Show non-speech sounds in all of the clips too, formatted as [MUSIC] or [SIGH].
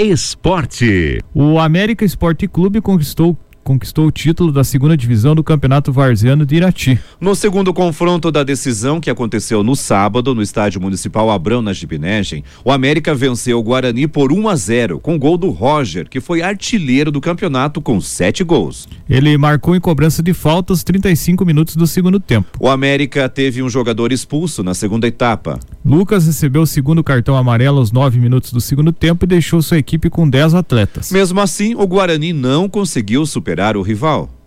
Esporte. O América Esporte Clube conquistou conquistou o título da segunda divisão do Campeonato Varziano de Irati. No segundo confronto da decisão, que aconteceu no sábado no Estádio Municipal Abrão, na Gibinegem, o América venceu o Guarani por 1 a 0, com gol do Roger, que foi artilheiro do campeonato com sete gols. Ele marcou em cobrança de faltas 35 minutos do segundo tempo. O América teve um jogador expulso na segunda etapa. Lucas recebeu o segundo cartão amarelo aos nove minutos do segundo tempo e deixou sua equipe com 10 atletas. Mesmo assim, o Guarani não conseguiu superar o rival.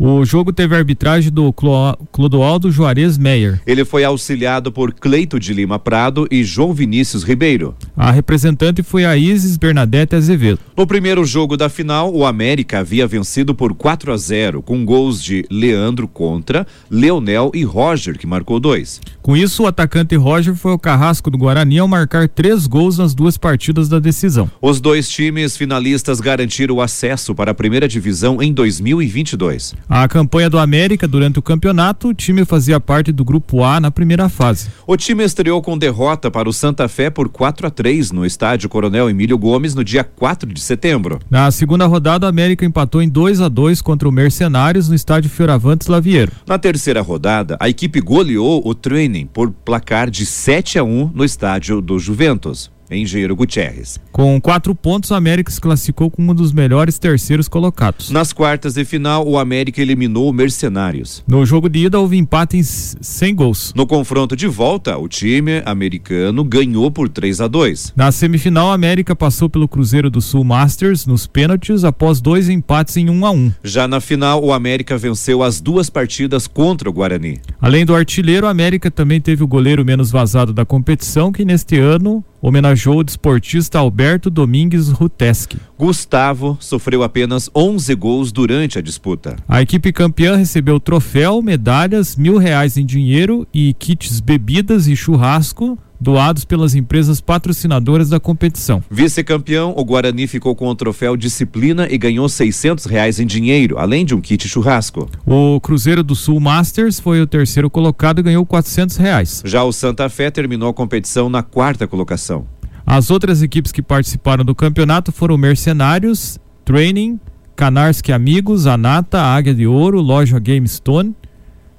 O jogo teve a arbitragem do Clo Clodoaldo Juarez Meyer. Ele foi auxiliado por Cleito de Lima Prado e João Vinícius Ribeiro. A representante foi a Isis Bernadette Azevedo. No primeiro jogo da final, o América havia vencido por 4 a 0, com gols de Leandro contra, Leonel e Roger, que marcou dois. Com isso, o atacante Roger foi o carrasco do Guarani ao marcar três gols nas duas partidas da decisão. Os dois times finalistas garantiram o acesso para a primeira divisão em 2022. A campanha do América durante o campeonato, o time fazia parte do grupo A na primeira fase. O time estreou com derrota para o Santa Fé por 4 a 3 no estádio Coronel Emílio Gomes no dia 4 de setembro. Na segunda rodada, o América empatou em 2 a 2 contra o Mercenários no estádio Fioravantes Laviero. Na terceira rodada, a equipe goleou o Training por placar de 7 a 1 no estádio do Juventus. Engenheiro Gutierrez. Com quatro pontos, o América se classificou como um dos melhores terceiros colocados. Nas quartas de final, o América eliminou o Mercenários. No jogo de ida, houve empate em 100 gols. No confronto de volta, o time americano ganhou por 3 a 2. Na semifinal, a América passou pelo Cruzeiro do Sul Masters nos pênaltis após dois empates em 1 a 1. Já na final, o América venceu as duas partidas contra o Guarani. Além do artilheiro, a América também teve o goleiro menos vazado da competição, que neste ano homenageou o desportista Alberto Domingues Ruteski. Gustavo sofreu apenas 11 gols durante a disputa. A equipe campeã recebeu troféu, medalhas, mil reais em dinheiro e kits bebidas e churrasco doados pelas empresas patrocinadoras da competição. Vice-campeão, o Guarani ficou com o troféu Disciplina e ganhou 600 reais em dinheiro, além de um kit churrasco. O Cruzeiro do Sul Masters foi o terceiro colocado e ganhou 400 reais. Já o Santa Fé terminou a competição na quarta colocação. As outras equipes que participaram do campeonato foram Mercenários, Training, Canarski Amigos, Anata, Águia de Ouro, Loja Game Stone,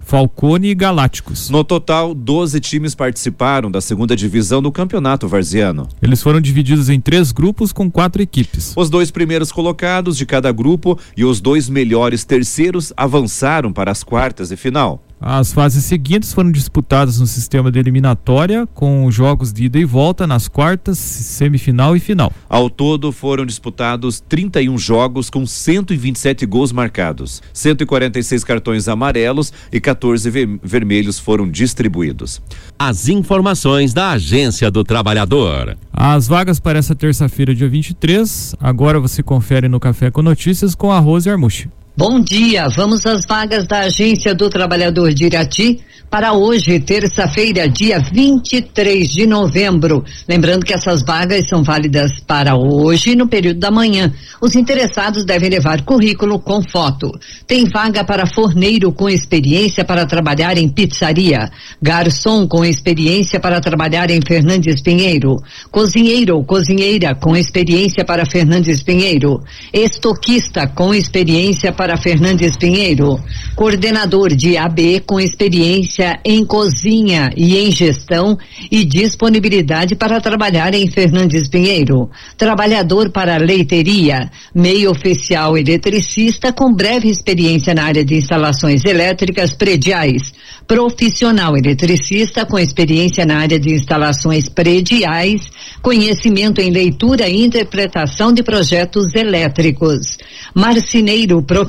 Falcone e Galácticos. No total, 12 times participaram da segunda divisão do Campeonato Varziano. Eles foram divididos em três grupos com quatro equipes. Os dois primeiros colocados de cada grupo e os dois melhores terceiros avançaram para as quartas e final. As fases seguintes foram disputadas no sistema de eliminatória, com jogos de ida e volta nas quartas, semifinal e final. Ao todo foram disputados 31 jogos com 127 gols marcados, 146 cartões amarelos e 14 ver vermelhos foram distribuídos. As informações da Agência do Trabalhador. As vagas para essa terça-feira, dia 23, agora você confere no Café com Notícias com a Rose Armuche. Bom dia, vamos às vagas da Agência do Trabalhador de Irati para hoje, terça-feira, dia 23 de novembro. Lembrando que essas vagas são válidas para hoje no período da manhã. Os interessados devem levar currículo com foto. Tem vaga para forneiro com experiência para trabalhar em pizzaria, garçom com experiência para trabalhar em Fernandes Pinheiro, cozinheiro ou cozinheira com experiência para Fernandes Pinheiro, estoquista com experiência para Fernandes Pinheiro, coordenador de AB com experiência em cozinha e em gestão e disponibilidade para trabalhar em Fernandes Pinheiro. Trabalhador para leiteria, meio oficial eletricista com breve experiência na área de instalações elétricas prediais. Profissional eletricista com experiência na área de instalações prediais, conhecimento em leitura e interpretação de projetos elétricos. Marceneiro profissional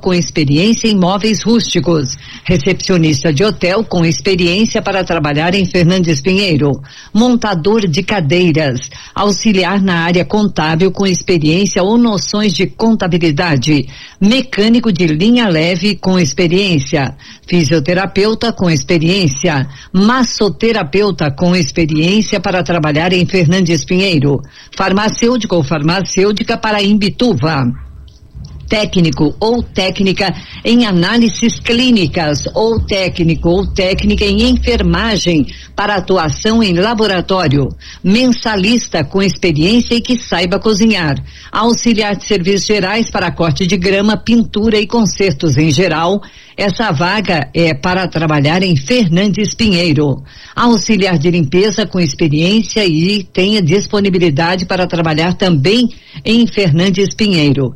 com experiência em móveis rústicos. Recepcionista de hotel com experiência para trabalhar em Fernandes Pinheiro. Montador de cadeiras. Auxiliar na área contábil com experiência ou noções de contabilidade. Mecânico de linha leve com experiência. Fisioterapeuta com experiência. Massoterapeuta com experiência para trabalhar em Fernandes Pinheiro. Farmacêutico ou farmacêutica para Imbituva técnico ou técnica em análises clínicas ou técnico ou técnica em enfermagem para atuação em laboratório, mensalista com experiência e que saiba cozinhar, auxiliar de serviços gerais para corte de grama, pintura e consertos em geral. Essa vaga é para trabalhar em Fernandes Pinheiro. Auxiliar de limpeza com experiência e tenha disponibilidade para trabalhar também em Fernandes Pinheiro.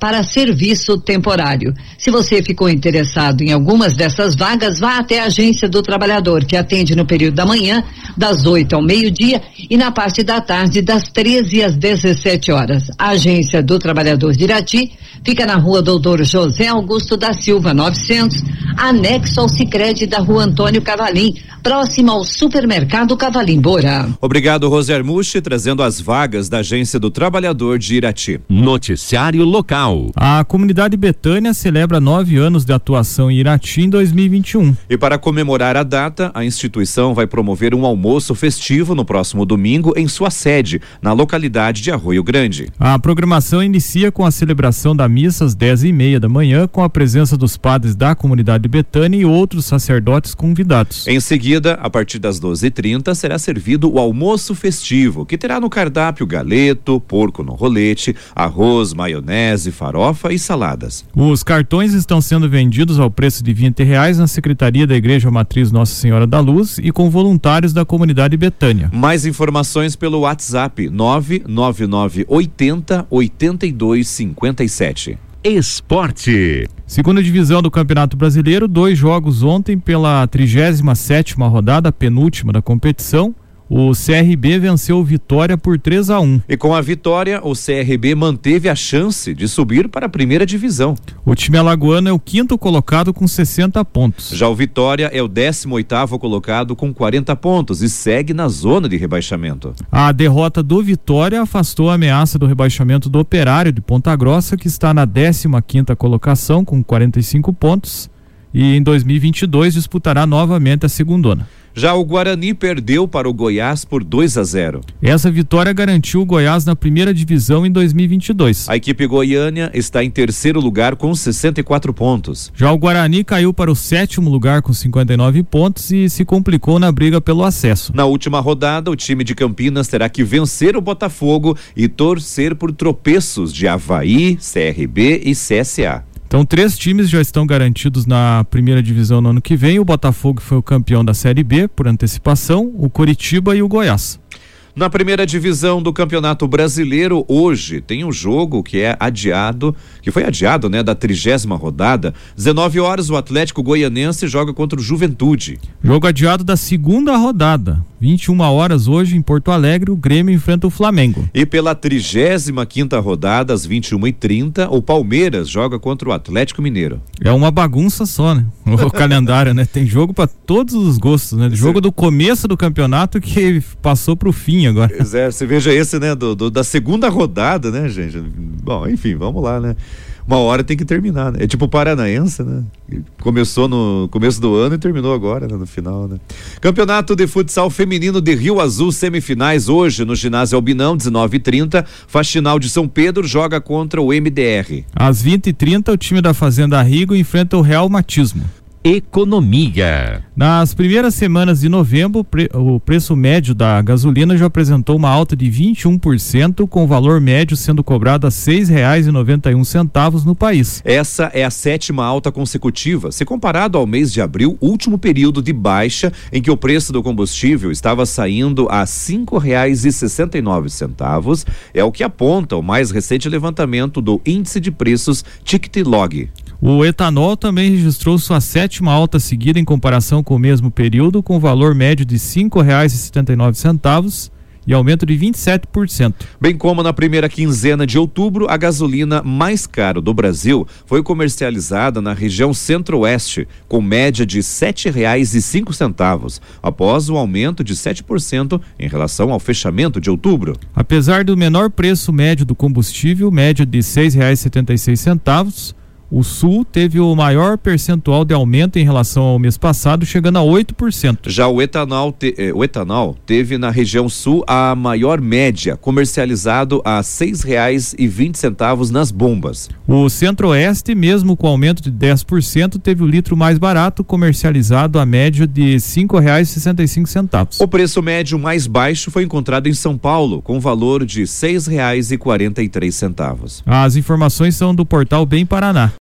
Para serviço temporário. Se você ficou interessado em algumas dessas vagas, vá até a Agência do Trabalhador, que atende no período da manhã, das 8 ao meio-dia, e na parte da tarde, das 13 às 17 horas. A Agência do Trabalhador de Irati fica na rua Doutor José Augusto da Silva, 900, anexo ao Sicredi da rua Antônio Cavalim, próximo ao supermercado Cavalim Bora. Obrigado, Roser Mushi, trazendo as vagas da Agência do Trabalhador de Irati. Noticiário local. A comunidade Betânia celebra nove anos de atuação em Irati em 2021. E para comemorar a data, a instituição vai promover um almoço festivo no próximo domingo em sua sede, na localidade de Arroio Grande. A programação inicia com a celebração da missa às dez e meia da manhã, com a presença dos padres da comunidade Betânia e outros sacerdotes convidados. Em seguida, a partir das 12h30, será servido o almoço festivo, que terá no cardápio galeto, porco no rolete, arroz, maionese, farofa e saladas. Os cartões estão sendo vendidos ao preço de 20 reais na Secretaria da Igreja Matriz Nossa Senhora da Luz e com voluntários da comunidade Betânia. Mais informações pelo WhatsApp 99980 8257. Esporte. Segunda divisão do Campeonato Brasileiro, dois jogos ontem pela 37 sétima rodada, penúltima da competição. O CRB venceu o Vitória por 3 a 1. E com a vitória, o CRB manteve a chance de subir para a primeira divisão. O time alagoano é o quinto colocado com 60 pontos. Já o Vitória é o 18 oitavo colocado com 40 pontos e segue na zona de rebaixamento. A derrota do Vitória afastou a ameaça do rebaixamento do Operário de Ponta Grossa, que está na 15 quinta colocação com 45 pontos e em 2022 disputará novamente a segundona. Já o Guarani perdeu para o Goiás por 2 a 0. Essa vitória garantiu o Goiás na primeira divisão em 2022. A equipe goiânia está em terceiro lugar com 64 pontos. Já o Guarani caiu para o sétimo lugar com 59 pontos e se complicou na briga pelo acesso. Na última rodada, o time de Campinas terá que vencer o Botafogo e torcer por tropeços de Havaí, CRB e CSA. Então, três times já estão garantidos na primeira divisão no ano que vem. O Botafogo foi o campeão da Série B por antecipação, o Coritiba e o Goiás. Na primeira divisão do Campeonato Brasileiro, hoje tem um jogo que é adiado, que foi adiado, né, da trigésima rodada. 19 horas, o Atlético Goianense joga contra o Juventude. Jogo adiado da segunda rodada. 21 horas hoje em Porto Alegre, o Grêmio enfrenta o Flamengo. E pela 35 quinta rodada, às 21h30, o Palmeiras joga contra o Atlético Mineiro. É uma bagunça só, né? O [LAUGHS] calendário, né? Tem jogo para todos os gostos, né? Jogo do começo do campeonato que passou pro fim agora. [LAUGHS] Pois é, você veja esse, né? Do, do, da segunda rodada, né, gente? Bom, enfim, vamos lá, né? Uma hora tem que terminar, né? É tipo o Paranaense, né? Começou no começo do ano e terminou agora, né? no final, né? Campeonato de Futsal Feminino de Rio Azul, semifinais hoje no ginásio Albinão, 19h30. Faxinal de São Pedro joga contra o MDR. Às 20h30, o time da Fazenda Rigo enfrenta o Real Matismo. Economia. Nas primeiras semanas de novembro, o preço médio da gasolina já apresentou uma alta de 21%, com o valor médio sendo cobrado a R$ 6,91 no país. Essa é a sétima alta consecutiva, se comparado ao mês de abril, último período de baixa em que o preço do combustível estava saindo a R$ 5,69, é o que aponta o mais recente levantamento do índice de preços Ticket-Log. O etanol também registrou sua sétima alta seguida em comparação com o mesmo período, com valor médio de R$ 5,79 e aumento de 27%. Bem como na primeira quinzena de outubro, a gasolina mais cara do Brasil foi comercializada na região Centro-Oeste, com média de R$ 7,05, após o aumento de 7% em relação ao fechamento de outubro. Apesar do menor preço médio do combustível, média de R$ 6,76, O Sul teve o maior percentual de aumento em relação ao mês passado, chegando a 8%. Já o etanol, te, eh, o etanol teve na região sul a maior média, comercializado a seis reais e vinte centavos nas bombas. O Centro-Oeste, mesmo com aumento de 10%, teve o litro mais barato, comercializado a média de cinco reais sessenta cinco centavos. O preço médio mais baixo foi encontrado em São Paulo, com valor de seis reais e quarenta e três centavos. As informações são do portal Bem Paraná.